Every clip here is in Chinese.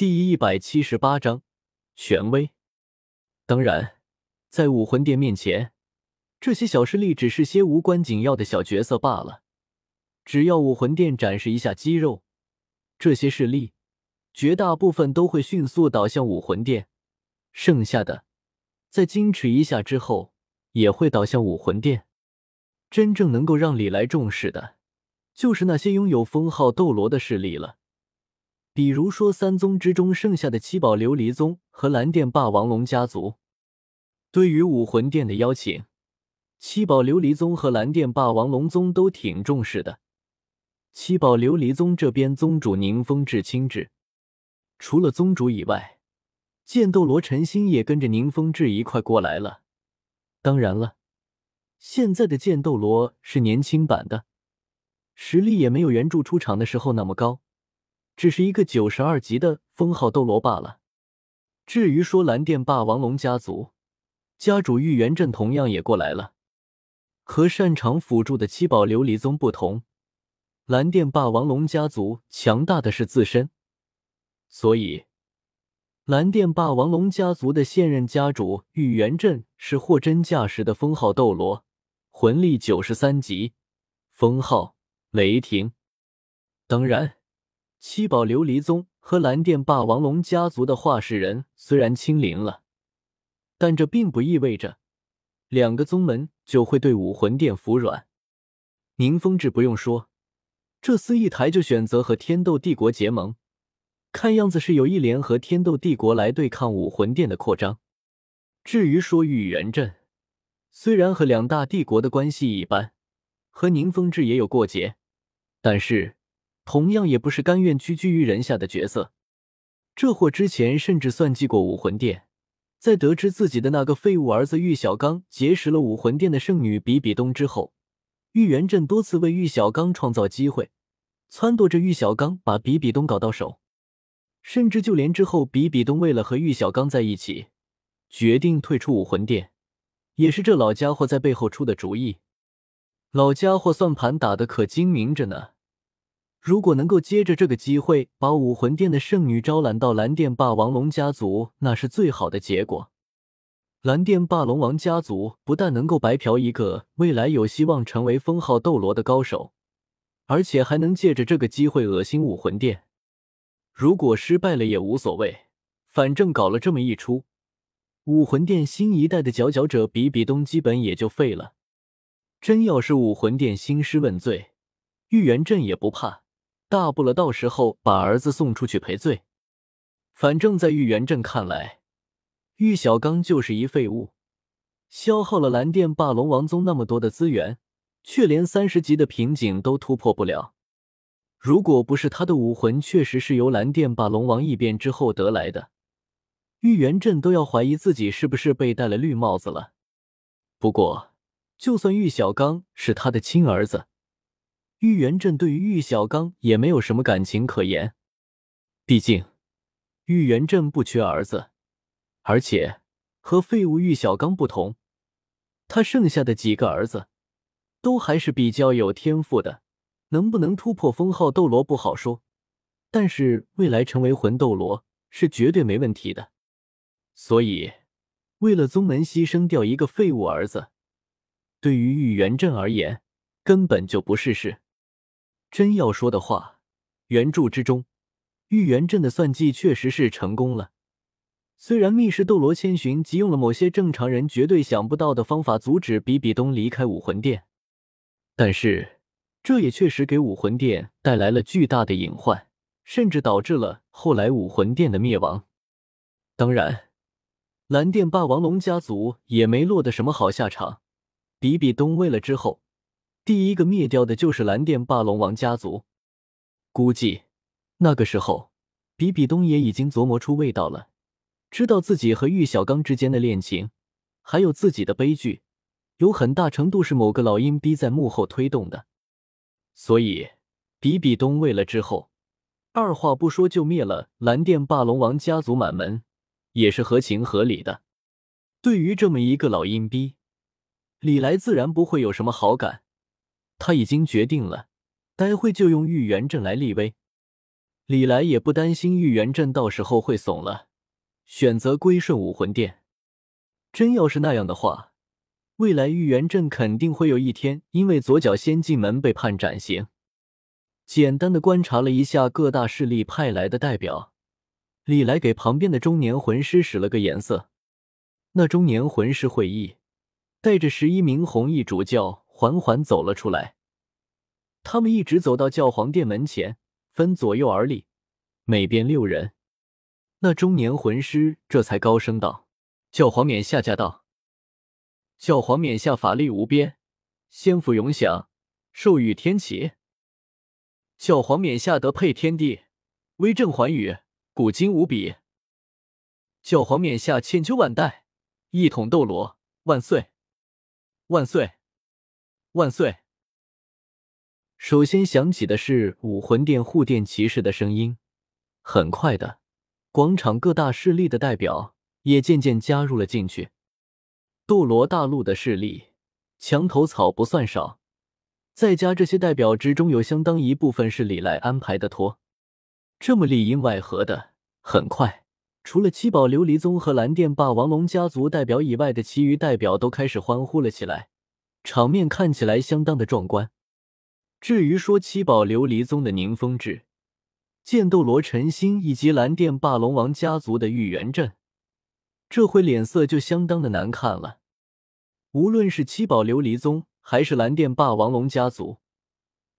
第一百七十八章权威。当然，在武魂殿面前，这些小势力只是些无关紧要的小角色罢了。只要武魂殿展示一下肌肉，这些势力绝大部分都会迅速倒向武魂殿，剩下的在矜持一下之后，也会倒向武魂殿。真正能够让李来重视的，就是那些拥有封号斗罗的势力了。比如说，三宗之中剩下的七宝琉璃宗和蓝电霸王龙家族，对于武魂殿的邀请，七宝琉璃宗和蓝电霸王龙宗都挺重视的。七宝琉璃宗这边宗主宁风致亲至，除了宗主以外，剑斗罗陈星也跟着宁风致一块过来了。当然了，现在的剑斗罗是年轻版的，实力也没有原著出场的时候那么高。只是一个九十二级的封号斗罗罢了。至于说蓝电霸王龙家族，家主玉元镇同样也过来了。和擅长辅助的七宝琉璃宗不同，蓝电霸王龙家族强大的是自身，所以蓝电霸王龙家族的现任家主玉元镇是货真价实的封号斗罗，魂力九十三级，封号雷霆。当然。七宝琉璃宗和蓝电霸王龙家族的画事人虽然清零了，但这并不意味着两个宗门就会对武魂殿服软。宁风致不用说，这厮一抬就选择和天斗帝国结盟，看样子是有意联合天斗帝国来对抗武魂殿的扩张。至于说玉元镇，虽然和两大帝国的关系一般，和宁风致也有过节，但是。同样也不是甘愿屈居于人下的角色，这货之前甚至算计过武魂殿，在得知自己的那个废物儿子玉小刚结识了武魂殿的圣女比比东之后，玉元镇多次为玉小刚创造机会，撺掇着玉小刚把比比东搞到手，甚至就连之后比比东为了和玉小刚在一起，决定退出武魂殿，也是这老家伙在背后出的主意。老家伙算盘打得可精明着呢。如果能够接着这个机会把武魂殿的圣女招揽到蓝电霸王龙家族，那是最好的结果。蓝电霸龙王家族不但能够白嫖一个未来有希望成为封号斗罗的高手，而且还能借着这个机会恶心武魂殿。如果失败了也无所谓，反正搞了这么一出，武魂殿新一代的佼佼者比比东基本也就废了。真要是武魂殿兴师问罪，玉元镇也不怕。大不了到时候把儿子送出去赔罪，反正，在玉元镇看来，玉小刚就是一废物，消耗了蓝电霸龙王宗那么多的资源，却连三十级的瓶颈都突破不了。如果不是他的武魂确实是由蓝电霸龙王异变之后得来的，玉元镇都要怀疑自己是不是被戴了绿帽子了。不过，就算玉小刚是他的亲儿子。玉元镇对于玉小刚也没有什么感情可言，毕竟玉元镇不缺儿子，而且和废物玉小刚不同，他剩下的几个儿子都还是比较有天赋的，能不能突破封号斗罗不好说，但是未来成为魂斗罗是绝对没问题的。所以，为了宗门牺牲掉一个废物儿子，对于玉元镇而言根本就不是事。真要说的话，原著之中，玉元镇的算计确实是成功了。虽然密室斗罗千寻急用了某些正常人绝对想不到的方法阻止比比东离开武魂殿，但是这也确实给武魂殿带来了巨大的隐患，甚至导致了后来武魂殿的灭亡。当然，蓝电霸王龙家族也没落得什么好下场。比比东为了之后。第一个灭掉的就是蓝电霸龙王家族，估计那个时候比比东也已经琢磨出味道了，知道自己和玉小刚之间的恋情，还有自己的悲剧，有很大程度是某个老阴逼在幕后推动的，所以比比东为了之后，二话不说就灭了蓝电霸龙王家族满门，也是合情合理的。对于这么一个老阴逼，李来自然不会有什么好感。他已经决定了，待会就用玉元镇来立威。李来也不担心玉元镇到时候会怂了，选择归顺武魂殿。真要是那样的话，未来玉元镇肯定会有一天因为左脚先进门被判斩刑。简单的观察了一下各大势力派来的代表，李来给旁边的中年魂师使了个眼色。那中年魂师会意，带着十一名红衣主教缓缓走了出来。他们一直走到教皇殿门前，分左右而立，每边六人。那中年魂师这才高声道：“教皇冕下驾到！教皇冕下法力无边，仙福永享，寿与天齐。教皇冕下德配天地，威震寰宇，古今无比。教皇冕下千秋万代。”一统斗罗，万岁！万岁！万岁！首先响起的是武魂殿护殿骑士的声音。很快的，广场各大势力的代表也渐渐加入了进去。斗罗大陆的势力，墙头草不算少。再加这些代表之中，有相当一部分是李来安排的托。这么里应外合的，很快。除了七宝琉璃宗和蓝电霸王龙家族代表以外的其余代表都开始欢呼了起来，场面看起来相当的壮观。至于说七宝琉璃宗的宁风致、剑斗罗陈星以及蓝电霸龙王家族的玉元镇，这回脸色就相当的难看了。无论是七宝琉璃宗还是蓝电霸王龙家族，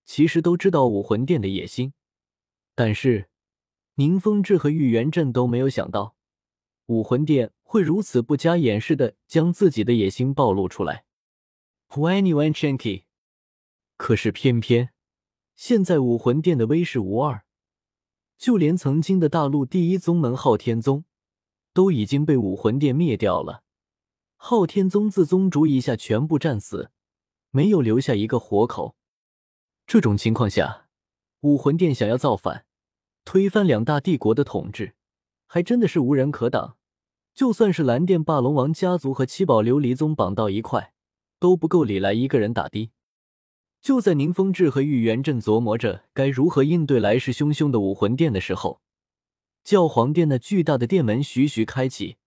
其实都知道武魂殿的野心，但是。宁风致和玉元镇都没有想到，武魂殿会如此不加掩饰的将自己的野心暴露出来。Anyone Chinky，可是偏偏现在武魂殿的威势无二，就连曾经的大陆第一宗门昊天宗都已经被武魂殿灭掉了。昊天宗自宗主以下全部战死，没有留下一个活口。这种情况下，武魂殿想要造反。推翻两大帝国的统治，还真的是无人可挡。就算是蓝电霸龙王家族和七宝琉璃宗绑到一块，都不够李来一个人打的。就在宁风致和玉元镇琢磨着该如何应对来势汹汹的武魂殿的时候，教皇殿那巨大的殿门徐徐开启，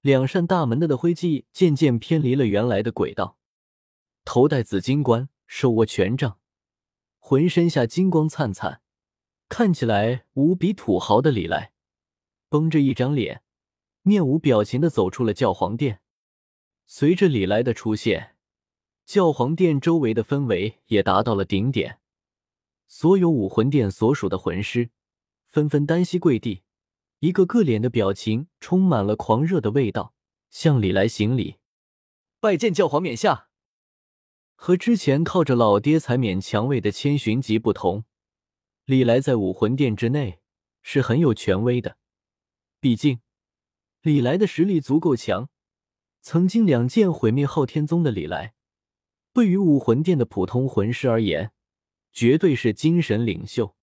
两扇大门的的徽记渐渐偏离了原来的轨道。头戴紫金冠，手握权杖，浑身下金光灿灿。看起来无比土豪的李来，绷着一张脸，面无表情的走出了教皇殿。随着李来的出现，教皇殿周围的氛围也达到了顶点。所有武魂殿所属的魂师纷纷单膝跪地，一个个脸的表情充满了狂热的味道，向李来行礼，拜见教皇冕下。和之前靠着老爹才勉强位的千寻疾不同。李来在武魂殿之内是很有权威的，毕竟李来的实力足够强。曾经两剑毁灭昊天宗的李来，对于武魂殿的普通魂师而言，绝对是精神领袖。